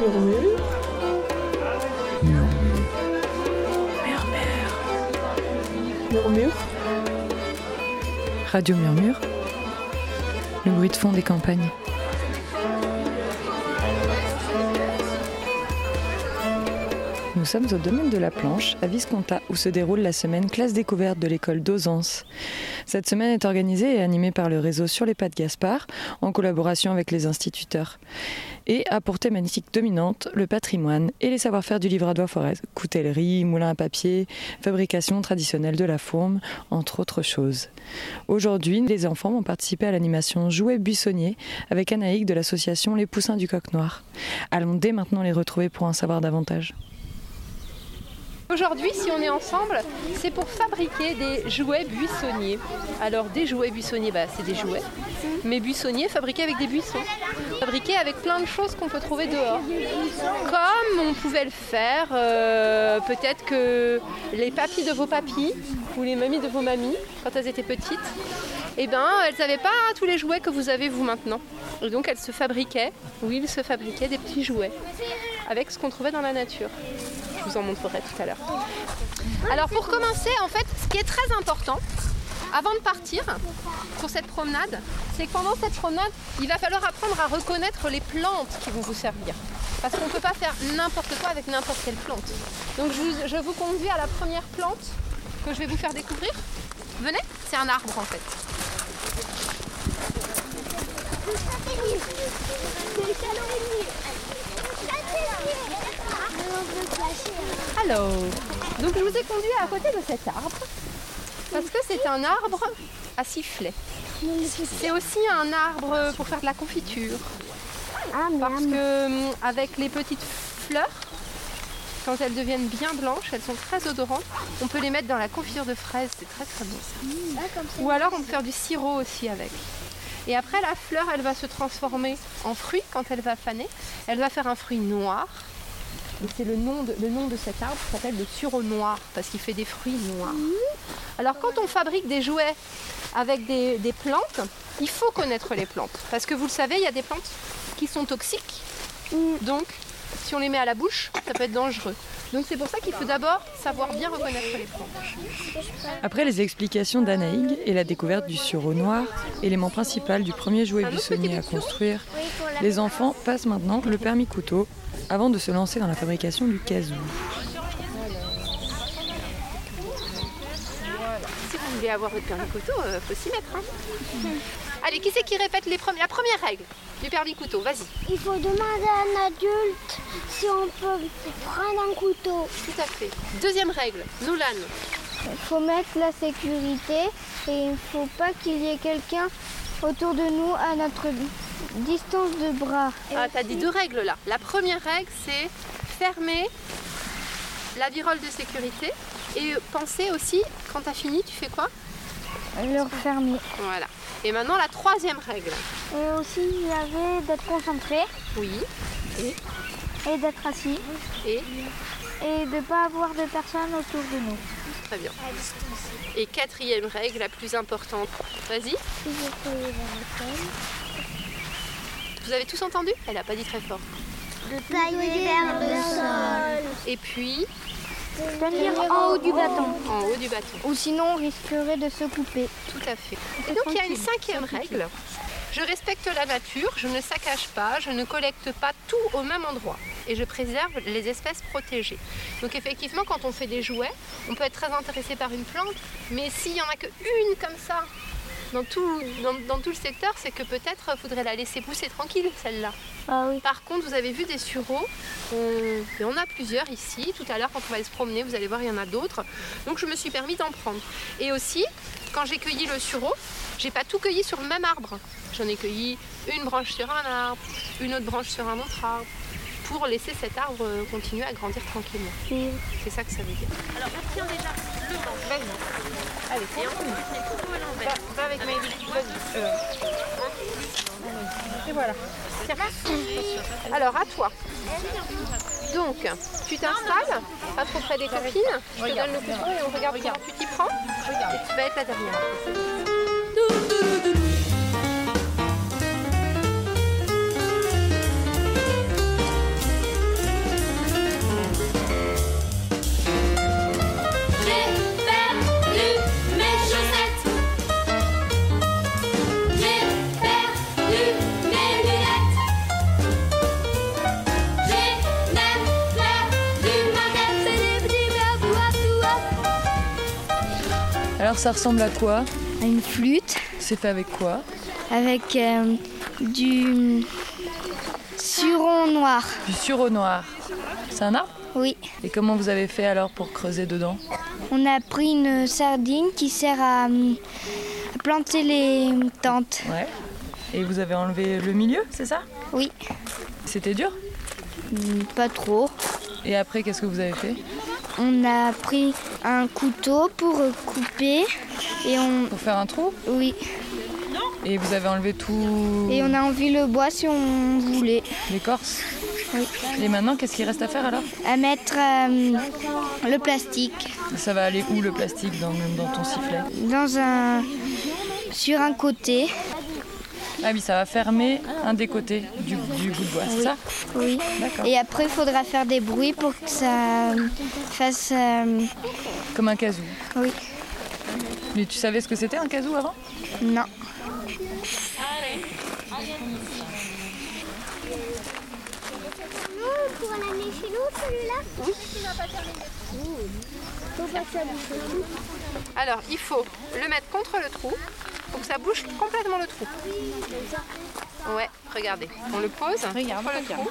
Murmure. Murmure. Radio Murmure, le bruit de fond des campagnes. Nous sommes au domaine de la planche, à Visconta, où se déroule la semaine classe découverte de l'école d'Ozance. Cette semaine est organisée et animée par le réseau Sur les pas de Gaspard, en collaboration avec les instituteurs. Et a pour thématique dominante le patrimoine et les savoir-faire du livre à doigt forêt, coutellerie, moulin à papier, fabrication traditionnelle de la fourme, entre autres choses. Aujourd'hui, les enfants vont participer à l'animation Jouets buissonniers avec Anaïque de l'association Les Poussins du Coq Noir. Allons dès maintenant les retrouver pour en savoir davantage. Aujourd'hui, si on est ensemble, c'est pour fabriquer des jouets buissonniers. Alors, des jouets buissonniers, bah, c'est des jouets, mais buissonniers fabriqués avec des buissons, fabriqués avec plein de choses qu'on peut trouver dehors. Comme on pouvait le faire, euh, peut-être que les papis de vos papis ou les mamies de vos mamies, quand elles étaient petites, eh ben, elles n'avaient pas tous les jouets que vous avez vous maintenant. Et donc, elles se fabriquaient, ou ils se fabriquaient des petits jouets avec ce qu'on trouvait dans la nature. Je vous en montrerai tout à l'heure. Alors pour commencer, en fait, ce qui est très important, avant de partir pour cette promenade, c'est que pendant cette promenade, il va falloir apprendre à reconnaître les plantes qui vont vous servir. Parce qu'on ne peut pas faire n'importe quoi avec n'importe quelle plante. Donc je vous, je vous conduis à la première plante que je vais vous faire découvrir. Venez, c'est un arbre en fait. Alors, donc je vous ai conduit à côté de cet arbre parce que c'est un arbre à sifflet. C'est aussi un arbre pour faire de la confiture. Parce que hum, avec les petites fleurs, quand elles deviennent bien blanches, elles sont très odorantes. On peut les mettre dans la confiture de fraises, c'est très très bon ça. Ou alors on peut faire du sirop aussi avec. Et après la fleur, elle va se transformer en fruit quand elle va faner. Elle va faire un fruit noir. Et c'est le nom de, le nom de cet arbre qui s'appelle le sureau noir parce qu'il fait des fruits noirs. Alors quand on fabrique des jouets avec des, des plantes, il faut connaître les plantes. Parce que vous le savez, il y a des plantes qui sont toxiques. Donc si on les met à la bouche, ça peut être dangereux. Donc c'est pour ça qu'il faut d'abord savoir bien reconnaître les plantes. Après les explications d'Anaïg et la découverte du sureau noir, élément principal du premier jouet buissonnier à construire, les enfants passent maintenant le permis couteau avant de se lancer dans la fabrication du casou. Si vous voulez avoir votre permis couteau, il faut s'y mettre. hein. Allez, qui c'est qui répète les premi- la première règle du permis couteau Vas-y. Il faut demander à un adulte si on peut prendre un couteau. Tout à fait. Deuxième règle, Nolan. Il faut mettre la sécurité et il ne faut pas qu'il y ait quelqu'un autour de nous à notre distance de bras. Ah, t'as dit deux règles là. La première règle, c'est fermer la virole de sécurité et penser aussi, quand t'as fini, tu fais quoi? Le refermer. Voilà. Et maintenant, la troisième règle. Et aussi, il y avait d'être concentré Oui. et? D'être assis Et? Et de ne pas avoir de personnes autour de nous. très bien. Et quatrième règle, la plus importante. Vas-y. Si je peux y aller, Vous avez tous entendu? Elle a pas dit très fort. De tailler vers le sol. Et puis, Tenir en haut du bâton. en haut du bâton. Ou sinon, on risquerait de se couper. Tout à fait. Et donc il y a une cinquième règle. Je respecte la nature, je ne saccage pas, je ne collecte pas tout au même endroit et je préserve les espèces protégées. Donc effectivement, quand on fait des jouets, on peut être très intéressé par une plante, mais s'il n'y en a qu'une comme ça dans tout, dans, dans tout le secteur, c'est que peut-être il faudrait la laisser pousser tranquille, celle-là. Ah oui. Par contre, vous avez vu des sureaux, on, et on a plusieurs ici. Tout à l'heure, quand on va aller se promener, vous allez voir, il y en a d'autres. Donc je me suis permis d'en prendre. Et aussi, quand j'ai cueilli le sureau, j'ai pas tout cueilli sur le même arbre. J'en ai cueilli une branche sur un arbre, une autre branche sur un autre arbre, pour laisser cet arbre euh, continuer à grandir tranquillement. C'est ça que ça veut dire. Alors, on tient déjà le banc. Vas-y. Allez, et on. Va, va avec mes Vas-y. Euh. Et voilà. Tiens. Alors, à toi. Donc, tu t'installes, pas trop près des copines. Je te donne le couteau et on regarde comment tu t'y prends. Et tu vas être la dernière. Alors ça ressemble à quoi À une flûte C'est fait avec quoi avec euh, du suron noir. Du sureau noir. C'est un arbre Oui. Et comment vous avez fait alors pour creuser dedans On a pris une sardine qui sert à, euh, à planter les tentes. Ouais. Et vous avez enlevé le milieu, c'est ça Oui. C'était dur Hmm, Pas trop. Et après, qu'est-ce que vous avez fait On a pris un couteau pour couper et on Pour faire un trou oui Et vous avez enlevé tout et on a enlevé le bois si on voulait. l'écorce Oui. Et maintenant, qu'est-ce qu'il reste à faire alors À mettre euh, le plastique Ça va aller où le plastique dans, dans ton sifflet dans un sur un côté. Ah oui, ça va fermer un des côtés du, du bout de bois, c'est ça Oui. D'accord. Et après, il faudra faire des bruits pour que ça fasse. euh, Comme un casou. oui. Mais tu savais ce que c'était un casou avant Non. pour l'amener chez nous, celui-là Oui. Faut pas que ça bouge. Alors, il faut le mettre contre le trou pour que ça bouge complètement le trou. Ouais, regardez. On le pose contre le trou.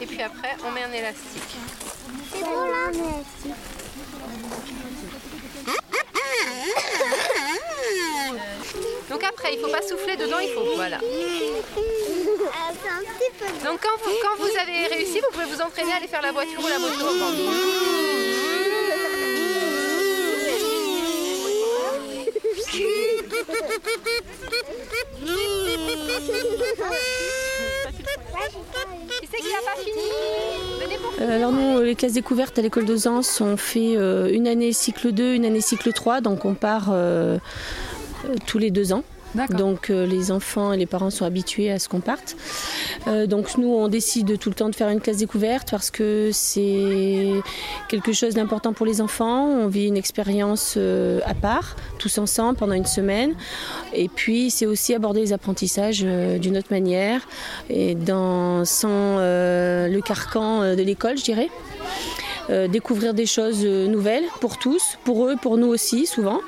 Et puis après, on met un élastique. C'est bon là Donc après, il faut pas souffler dedans, il faut. Voilà. Euh. Donc quand vous, quand vous avez réussi, vous pouvez vous entraîner à aller faire la voiture ou la moto au n'a pas fini Venez pour Euh, Alors nous, les classes découvertes à l'école d'Ozance, on fait euh, une année cycle 2, une année cycle 3, donc on part euh, tous les deux ans. Donc euh, les enfants et les parents sont habitués à ce qu'on parte. Euh, donc nous, on décide tout le temps de faire une classe découverte parce que c'est quelque chose d'important pour les enfants. On vit une expérience euh, à part, tous ensemble pendant une semaine. Et puis c'est aussi aborder les apprentissages euh, d'une autre manière et dans sans le carcan de l'école, je dirais. Euh, découvrir des choses euh, nouvelles pour tous, pour eux, pour nous aussi souvent.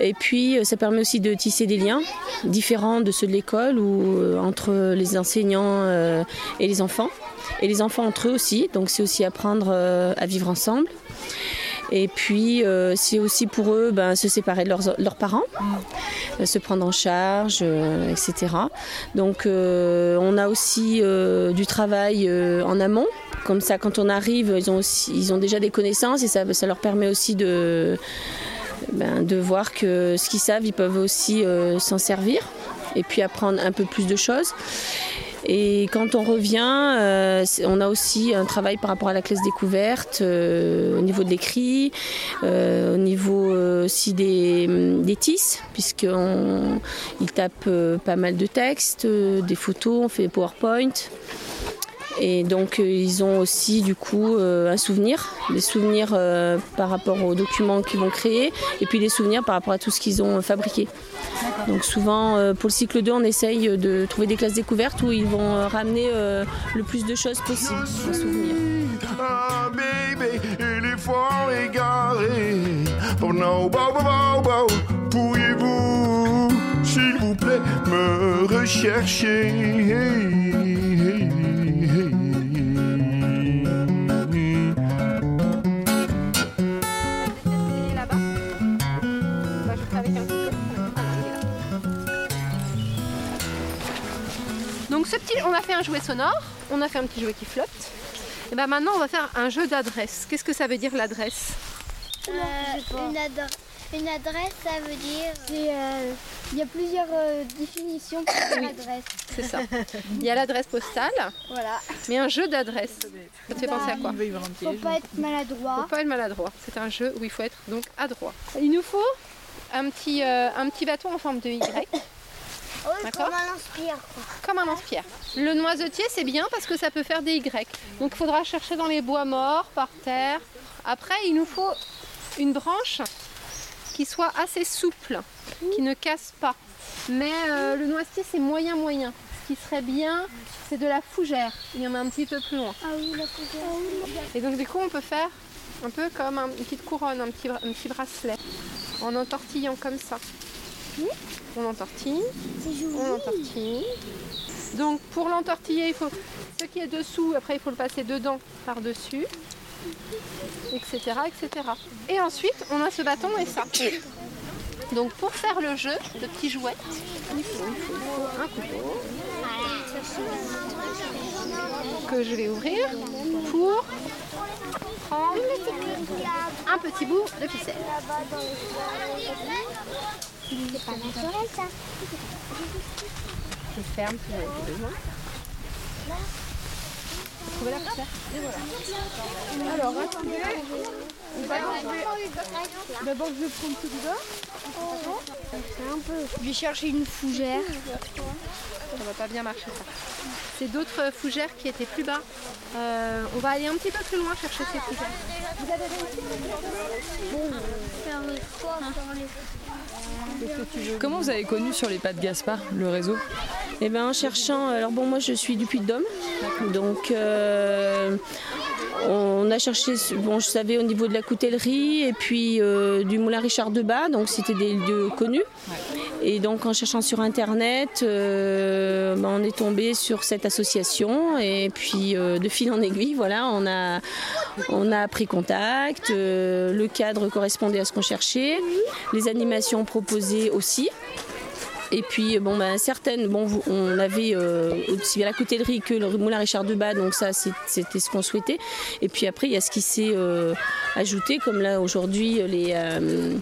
Et puis euh, ça permet aussi de tisser des liens différents de ceux de l'école ou entre les enseignants et les enfants. Et les enfants entre eux aussi, donc c'est aussi apprendre à vivre ensemble. Et puis c'est aussi pour eux ben, se séparer de leurs, parents, se prendre en charge, etc. Donc on a aussi du travail en amont. Comme ça, quand on arrive, ils ont, aussi, ils ont déjà des connaissances et ça, ça leur permet aussi de, ben, de voir que ce qu'ils savent, ils peuvent aussi euh, s'en servir et puis apprendre un peu plus de choses. Et quand on revient, euh, on a aussi un travail par rapport à la classe découverte euh, au niveau de l'écrit, au niveau aussi des, des tisses, puisqu'ils tapent pas mal de textes, des photos, on fait des PowerPoint. Et donc euh, ils ont aussi du coup euh, un souvenir, des souvenirs euh, par rapport aux documents qu'ils vont créer et puis des souvenirs par rapport à tout ce qu'ils ont euh, fabriqué. Donc souvent euh, pour le cycle 2 on essaye de trouver des classes découvertes où ils vont euh, ramener euh, le plus de choses possible en souvenir. Ah, baby, il est fort égaré. Oh non, pourriez-vous, s'il vous plaît, me rechercher? Avec un couteau. Il. Donc ce petit, on a fait un jouet sonore, on a fait un petit jouet qui flotte. Et ben maintenant on va faire un jeu d'adresse. Qu'est-ce que ça veut dire l'adresse? Euh, une, adresse, ça veut dire. euh, Il y a plusieurs euh, définitions pour l'adresse. C'est ça. Il y a l'adresse postale, Voilà. mais un jeu d'adresse. Ça te fait penser à quoi? Faut pas être maladroit. Faut pas être maladroit. C'est un jeu où il faut être donc adroit. Il nous faut un petit, euh, un petit bâton en forme de Y, Oui, D'accord. comme un lance-pierre. comme un lance-pierre. Le noisetier, c'est bien parce que ça peut faire des Y. Donc il faudra chercher dans les bois morts, par terre. Après, il nous faut une branche qui soit assez souple, qui ne casse pas. Mais euh, le noisetier, c'est moyen-moyen. Ce qui serait bien, c'est de la fougère. Il y en a un petit peu plus loin. Ah oui, la fougère. Et donc du coup, on peut faire un peu comme un- une petite couronne, un petit, bra- un petit bracelet. En entortillant comme ça. On entortille, on entortille. Donc pour l'entortiller, il faut ce qui est dessous, après il faut le passer dedans par-dessus, etc., etc. Et ensuite, on a ce bâton et ça. Donc pour faire le jeu, le petit jouet, il faut, un couteau que je vais ouvrir pour prendre un petit bout de ficelle. C'est pas naturel ça. Je ferme si avez besoin. Trouvez la ficelle Et voilà. Alors attendez. D'abord je vais prendre celui-là. Je vais chercher une fougère. Ça va pas bien marcher ça. C'est d'autres fougères qui étaient plus bas. Euh, on va aller un petit peu plus loin chercher ces fougères. Vous avez Comment vous avez connu sur les pas de Gaspard le réseau? Eh bien, en cherchant. Alors, bon, moi, je suis du Puy-de-Dôme. Donc, euh, on a cherché. Bon, je savais au niveau de la coutellerie et puis euh, du moulin Richard Debat. Donc, c'était des lieux connus. Et donc, en cherchant sur Internet, euh, ben, on est tombé sur cette association. Et puis, euh, de fil en aiguille, voilà, on a, on a pris contact. Le cadre correspondait à ce qu'on cherchait. Les animations proposées aussi. Et puis bon ben certaines, bon on avait euh, aussi bien la coutellerie que le moulin Richard Debat, donc ça c'était ce qu'on souhaitait. Et puis après il y a ce qui s'est euh, ajouté, comme là aujourd'hui les euh,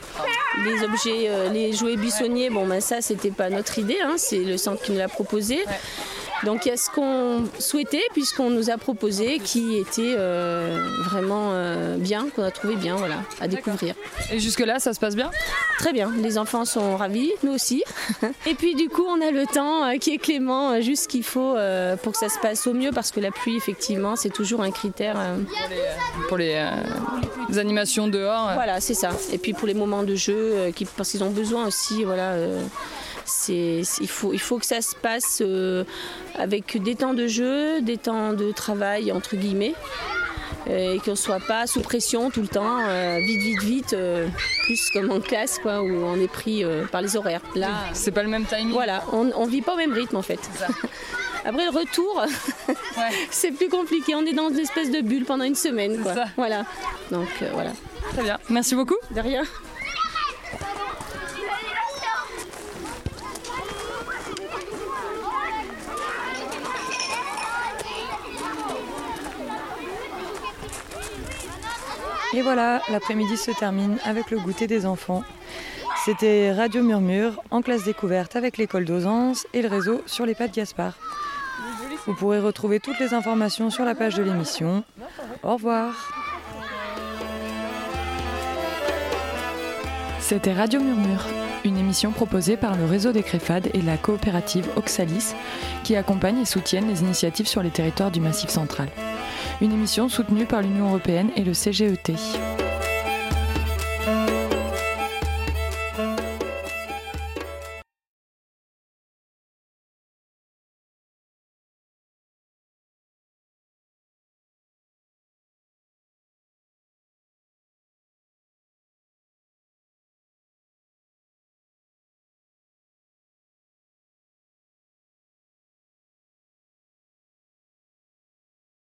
les objets, euh, les jouets buissonniers. Bon ben ça c'était pas notre idée, hein, c'est le centre qui nous l'a proposé. Donc il y a ce qu'on souhaitait puisqu'on nous a proposé qui était euh, vraiment euh, bien, qu'on a trouvé bien, voilà, à découvrir. Et jusque-là, ça se passe bien? Très bien, les enfants sont ravis, nous aussi. Et puis du coup, on a le temps euh, qui est clément, juste ce qu'il faut pour que ça se passe au mieux, parce que la pluie, effectivement, c'est toujours un critère. Pour les, les animations dehors Voilà, c'est ça. Et puis pour les moments de jeu, qui- parce qu'ils ont besoin aussi, voilà. C'est, il, faut, il faut que ça se passe euh, avec des temps de jeu, des temps de travail, entre guillemets, euh, et qu'on ne soit pas sous pression tout le temps, euh, vite, vite, vite, euh, plus comme en classe, quoi, où on est pris euh, par les horaires. Là, C'est pas le même timing voilà, on, on vit pas au même rythme en fait. Après le retour, c'est plus compliqué. On est dans une espèce de bulle pendant une semaine, quoi. ça. Voilà. Donc voilà. Très bien. Merci beaucoup. De rien. Et voilà, l'après-midi se termine avec le goûter des enfants. C'était Radio Murmure en classe découverte avec l'école d'Ozance et le réseau sur les pas de Gaspard. Vous pourrez retrouver toutes les informations sur la page de l'émission. Au revoir. C'était Radio Murmure, une émission proposée par le réseau des Créfades et la coopérative Oxalis, qui accompagne et soutiennent les initiatives sur les territoires du Massif central. Une émission soutenue par l'Union européenne et le CGET.